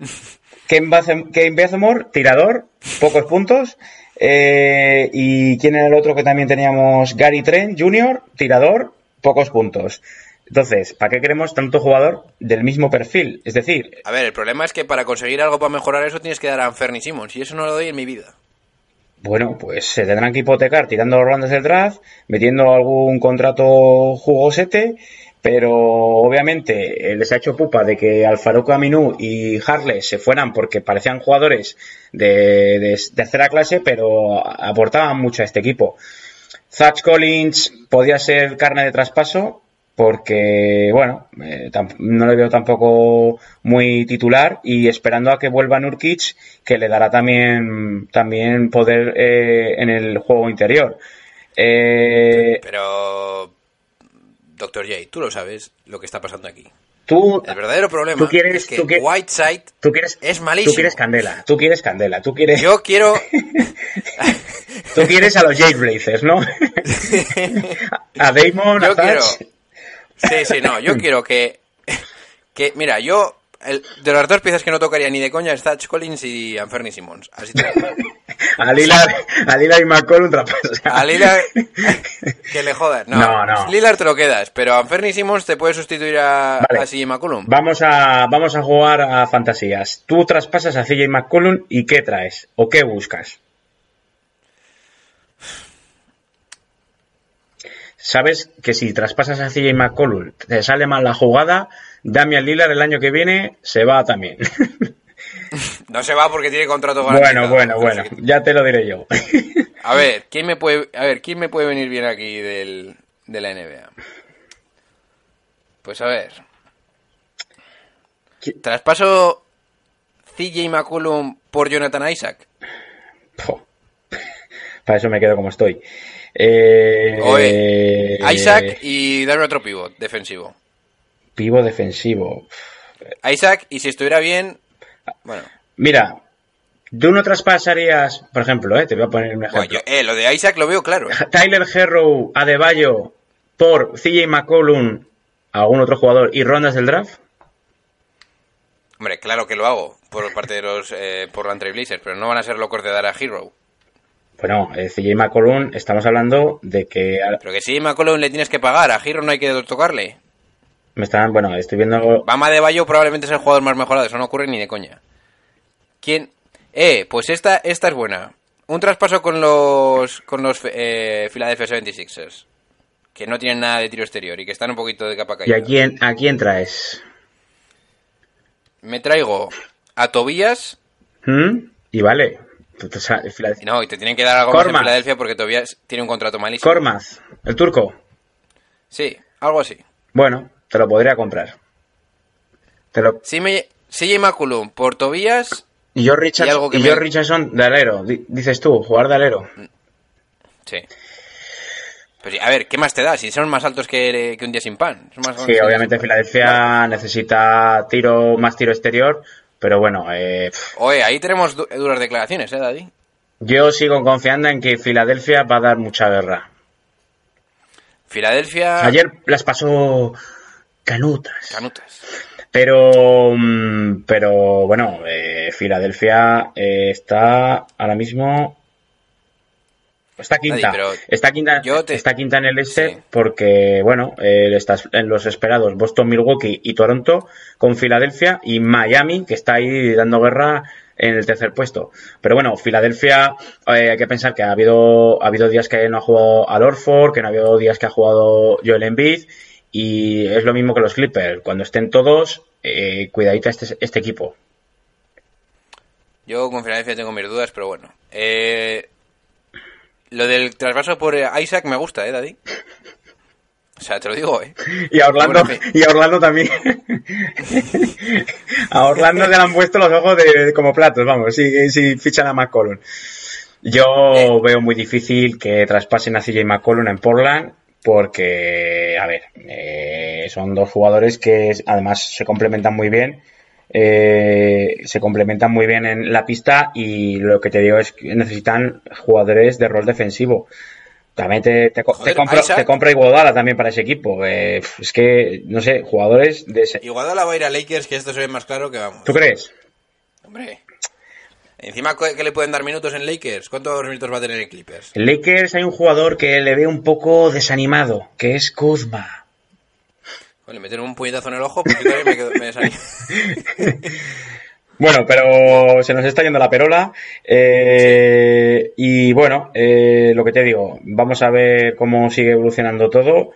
Ken Bazem- Ken Bazemore, tirador, pocos puntos. Eh, ¿Y quién era el otro que también teníamos? Gary Trent Jr., tirador, pocos puntos. Entonces, ¿para qué queremos tanto jugador del mismo perfil? Es decir, A ver, el problema es que para conseguir algo para mejorar eso tienes que dar a Fernie Simmons y eso no lo doy en mi vida. bueno, pues se tendrán que hipotecar tirando los rondas del draft, metiendo algún contrato jugosete, pero obviamente eh, les ha hecho pupa de que Alfarouk Aminu y Harley se fueran porque parecían jugadores de, de tercera clase, pero aportaban mucho a este equipo. Zach Collins podía ser carne de traspaso, porque, bueno, eh, no le veo tampoco muy titular y esperando a que vuelva Nurkic, que le dará también, también poder eh, en el juego interior. Eh, Pero, Doctor J, tú lo sabes lo que está pasando aquí. Tú, el verdadero problema quieres, es que Whiteside tú quieres, es malísimo. Tú quieres candela, tú quieres candela, tú quieres... Yo quiero... tú quieres a los Jake Blazers, ¿no? a Damon, Yo a quiero... Sí, sí, no, yo quiero que... que mira, yo... El, de las dos piezas que no tocaría ni de coña es Thatch Collins y Anferni Simmons. Así te a Lillard, y McCollum A Lillard que le jodas. No, no, no. Lillard te lo quedas, pero Anferni Simmons te puede sustituir a, vale. a CJ McCollum. Vamos a, vamos a jugar a fantasías. Tú traspasas a CJ McCollum y ¿qué traes? ¿O qué buscas? sabes que si traspasas a CJ McCollum, te sale mal la jugada, Damian Lillard el año que viene se va también. No se va porque tiene contrato garantizado. Bueno, bueno, bueno, ya te lo diré yo. A ver, ¿quién me puede, a ver, ¿quién me puede venir bien aquí del, de la NBA? Pues a ver. Traspaso CJ McCollum por Jonathan Isaac. Para eso me quedo como estoy. Eh, Isaac y darme otro pivot defensivo. Pivot defensivo. Isaac, y si estuviera bien, bueno. Mira, tú no traspasarías, por ejemplo, eh, te voy a poner un ejemplo. eh, lo de Isaac lo veo claro. Tyler Herrow, Adebayo, por CJ McCollum, algún otro jugador y rondas del draft. Hombre, claro que lo hago por parte de los eh, por la Blazers, pero no van a ser locos de dar a Hero. Bueno, eh, CJ McCollum, estamos hablando de que... Pero que CJ McCollum le tienes que pagar, a Hero no hay que tocarle. Me están, bueno, estoy viendo... Bama de Bayo probablemente es el jugador más mejorado, eso no ocurre ni de coña. ¿Quién? Eh, pues esta, esta es buena. Un traspaso con los con los eh, Philadelphia 76ers, que no tienen nada de tiro exterior y que están un poquito de capa caída. ¿Y a quién, a quién traes? Me traigo a Tobías. ¿Mm? Y vale, no, y te tienen que dar algo más en Filadelfia porque todavía tiene un contrato malísimo. Cormaz, el turco. Sí, algo así. Bueno, te lo podría comprar. Te lo... Sí, me... CJ McCullum por Tobías. Y yo, Richardson, y, Richardson de alero, dices tú, jugar de alero. Sí. Pues, a ver, ¿qué más te da? Si son más altos que, un día sin pan. sí, obviamente Filadelfia necesita tiro más tiro exterior, pero bueno, eh, Oye, ahí tenemos duras declaraciones, ¿eh, Daddy? Yo sigo confiando en que Filadelfia va a dar mucha guerra. Filadelfia... Ayer las pasó canutas. Canutas. Pero, mm, pero bueno, eh, Filadelfia eh, está ahora mismo Está quinta. está quinta, está quinta en el este porque, bueno, eh, estás en los esperados Boston, Milwaukee y Toronto con Filadelfia y Miami, que está ahí dando guerra en el tercer puesto. Pero bueno, Filadelfia, eh, hay que pensar que ha habido, ha habido días que no ha jugado al Orford, que no ha habido días que ha jugado Joel Embiid, y es lo mismo que los Clippers. Cuando estén todos, eh, cuidadita este, este equipo. Yo con Filadelfia tengo mis dudas, pero bueno. Eh, lo del traspaso por eh, Isaac me gusta, ¿eh, Daddy? O sea, te lo digo, ¿eh? Y a Orlando, y a Orlando también. a Orlando le han puesto los ojos de, como platos, vamos, si, si fichan a McCollum. Yo eh. veo muy difícil que traspasen a CJ McCollum en Portland porque, a ver, eh, son dos jugadores que además se complementan muy bien eh, se complementan muy bien en la pista y lo que te digo es que necesitan jugadores de rol defensivo. También te, te, compra, Iguodala también para ese equipo. Eh, es que, no sé, jugadores de ese... Iguodala va a ir a Lakers, que esto se ve más claro que vamos. ¿Tú crees? Hombre. Encima, ¿qué le pueden dar minutos en Lakers? ¿Cuántos minutos va a tener en Clippers? En Lakers hay un jugador que le ve un poco desanimado, que es Kuzma. Le meter un puñetazo en el ojo porque todavía me, quedo, me Bueno, pero se nos está yendo la perola. Eh, y bueno, eh, lo que te digo, vamos a ver cómo sigue evolucionando todo.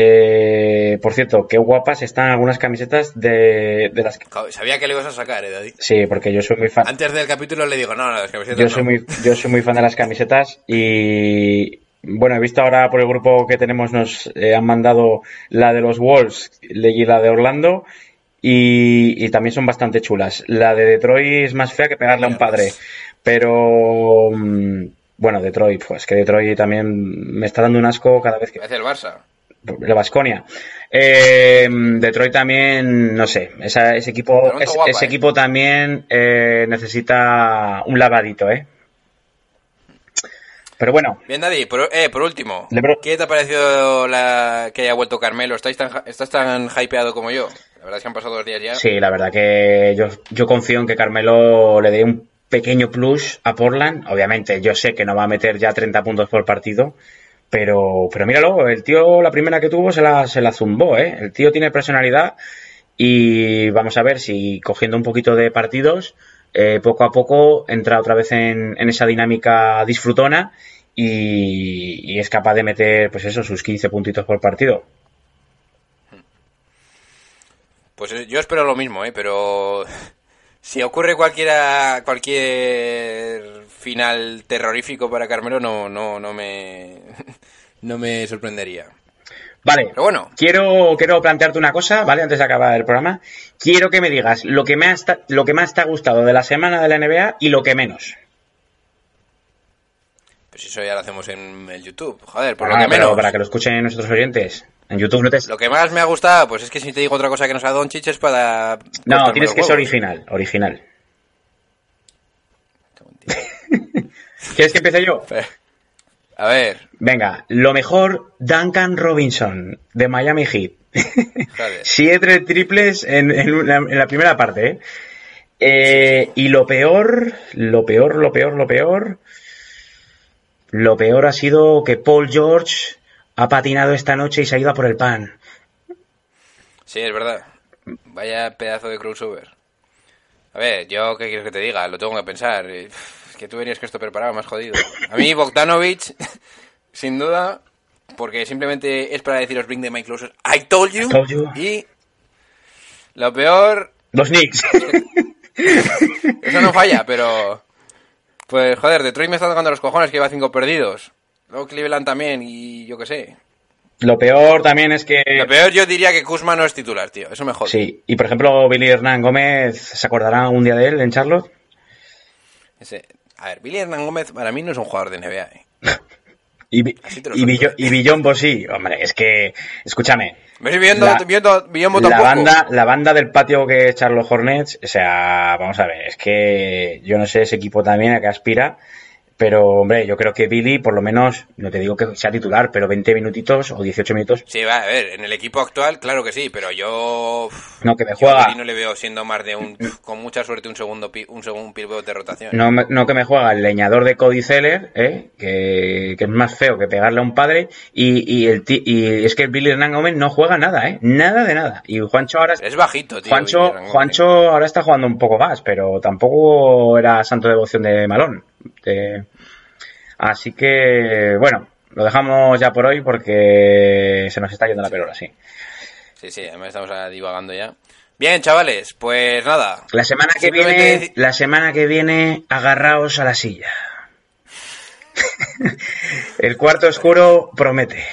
Eh, por cierto, qué guapas están algunas camisetas de, de las... Joder, Sabía que le ibas a sacar, eh, Daddy. Sí, porque yo soy muy fan. Antes del capítulo le digo, no, no, las camisetas Yo no. soy muy, yo soy muy fan de las camisetas y bueno, he visto ahora por el grupo que tenemos nos eh, han mandado la de los Wolves y la de Orlando y, y también son bastante chulas. La de Detroit es más fea que pegarle a un padre, pero mm, bueno, Detroit, pues que Detroit también me está dando un asco cada vez que Parece el Barça. La Vasconia. Detroit también, no sé, esa- ese equipo, Toronto es- guapa, ese ¿eh? equipo también eh, necesita un lavadito, ¿eh? Pero bueno, Bien, Daddy, por, eh, por último, Lebron. ¿qué te ha parecido la, que haya vuelto Carmelo? ¿Estáis tan, ¿Estás tan hypeado como yo? La verdad es que han pasado dos días ya. sí, la verdad que yo, yo confío en que Carmelo le dé un pequeño plus a Portland. Obviamente, yo sé que no va a meter ya 30 puntos por partido, pero, pero míralo, el tío la primera que tuvo se la, se la zumbó, ¿eh? El tío tiene personalidad y vamos a ver si cogiendo un poquito de partidos, eh, poco a poco entra otra vez en, esa dinámica disfrutona y, y es capaz de meter, pues eso, sus 15 puntitos por partido. Pues eh, yo espero lo mismo, ¿eh? Pero si ocurre cualquiera, cualquier final terrorífico para Carmelo, no, no, no me, no me sorprendería. Vale, Pero bueno, quiero, quiero plantearte una cosa, ¿vale? Antes de acabar el programa. Quiero que me digas lo que, me ha lo que más te ha gustado de la semana de la NBA y lo que menos. pues eso ya lo hacemos en el YouTube. Joder, por Ah, lo que pero menos. para que lo escuchen nuestros oyentes. En YouTube no te... Lo que más me ha gustado, pues es que si te digo otra cosa que no sea Don es para... No, tienes que ser original, original. ¿Quieres que empiece yo? A ver, Venga, lo mejor, Duncan Robinson, de Miami Heat. Siete triples en, en una- en la primera parte, ¿eh? Eh, Y lo peor, lo peor, lo peor, lo peor... Lo peor ha sido que Paul George ha patinado esta noche y se ha ido a por el pan. Sí, es verdad. Vaya pedazo de crossover. A ver, yo qué quieres que te diga, lo tengo que pensar. Que tú venías que esto preparado, más jodido. A mí Bogdanovich, sin duda, porque simplemente es para deciros bring the mic closer. I told you. I told you. Y lo peor, Los Knicks. eso no falla, pero pues joder, Detroit me está tocando los cojones que iba cinco perdidos. Luego Cleveland también y yo qué sé. lo peor también es que... Lo peor yo diría que Kuzma no es titular, tío. Eso me jode. Sí, y por ejemplo, Billy Hernán Gómez, ¿se acordará un día de él en Charlotte? Ese- A ver, Billy Hernán Gómez para mí no es un jugador de NBA. ¿eh? Y, y. Billo- y Billombo sí, hombre, es que, escúchame, Me estoy viendo, La- viendo Billombo la banda, la banda del patio que es Charlotte Hornets, o sea, vamos a ver, es que yo no sé ese equipo también a qué aspira, pero hombre, yo creo que Billy, por lo menos, no te digo que sea titular, pero 20 minutitos o 18 minutos, Sí, va, a ver, en el equipo actual, claro que sí, pero yo... no que me yo a juega, Billy no le veo siendo más de un... Con mucha suerte un segundo un segundo pivot de rotación. no, me- no que me juega el leñador de Cody Zeller, ¿eh? que, que es más feo que pegarle a un padre, y, y, el, y es que Billy Hernán Gómez no juega nada, ¿eh? nada de nada, y Juancho ahora Es bajito, tío. Juancho. Juancho ahora está jugando un poco más, pero tampoco era santo devoción de Malón. De- Así que, bueno, lo dejamos ya por hoy porque se nos está yendo la pelota, sí. Sí, sí, además estamos divagando ya. Bien, chavales, pues nada. La semana que Simplemente viene, la semana que viene, agarraos a la silla. El cuarto oscuro promete.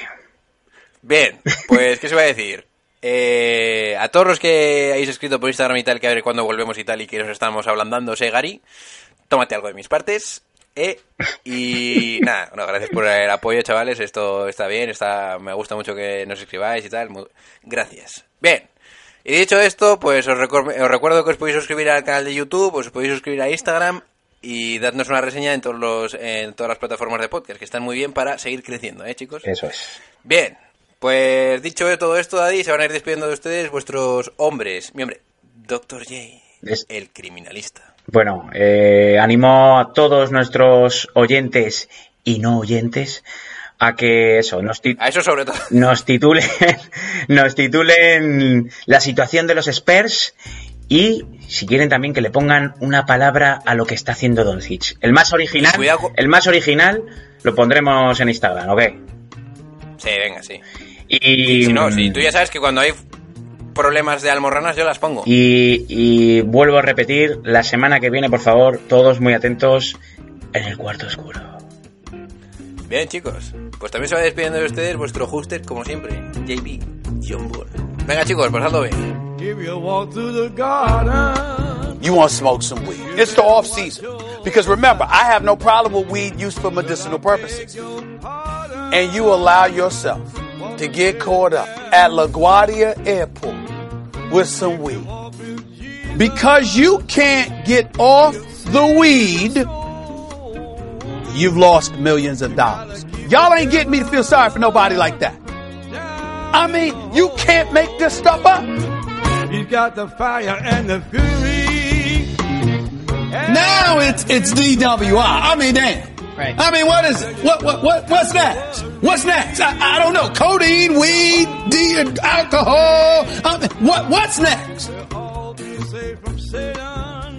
Bien, pues, ¿qué se va a decir? Eh, a todos los que habéis escrito por Instagram y tal, que a ver cuándo volvemos y tal, y que nos estamos hablando, sé, Gary, tómate algo de mis partes. Eh, y nada, bueno, gracias por el apoyo, chavales. Esto está bien, está, me gusta mucho que nos escribáis y tal. mu- Gracias. Bien. Y dicho esto, pues os, os recuerdo que os podéis suscribir al canal de YouTube, os podéis suscribir a Instagram y dadnos una reseña en, todos los, en todas las plataformas de podcast, que están muy bien para seguir creciendo, ¿eh, chicos? Eso es. Bien, pues dicho todo esto, Daddy, se van a ir despidiendo de ustedes vuestros hombres. Mi hombre, Dr. J, Es- el criminalista. Bueno, eh, animo a todos nuestros oyentes y no oyentes a que eso, nos, A eso sobre todo. nos titulen, nos titulen la situación de los Spurs y si quieren también que le pongan una palabra a lo que está haciendo Doncic. El más original, Cuidado el más original lo pondremos en Instagram, ¿ok? Sí, venga, sí. Y, Si no, si tú ya sabes que cuando hay problemas de almorranas yo las pongo. y, y vuelvo a repetir, la semana que viene, por favor, todos muy atentos en el cuarto oscuro. Bien, chicos. Pues también se va despidiendo de ustedes vuestro hoster, como siempre, JB, John Bull. Venga, chicos, pasadlo bien. If you walk through the garden. You want to smoke some weed. It's the off season. Because remember, I have no problem with weed used for medicinal purposes. And you allow yourself to get caught up at LaGuardia Airport with some weed. Because you can't get off the weed, you've lost millions of dollars. Y'all ain't getting me to feel sorry for nobody like that. I mean, you can't make this stuff up. He's got the fire and the fury. Now it's it's DWI. I mean, damn. Right. I mean, what is? What what what what's next? What's next? I, I don't know. Codeine, weed, D, alcohol. I mean, what what's next?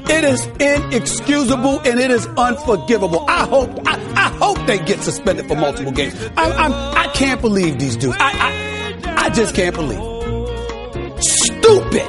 It is inexcusable and it is unforgivable. I hope I, I hope they get suspended for multiple games. I, I'm, I can't believe these dudes. I, I I just can't believe. Stupid.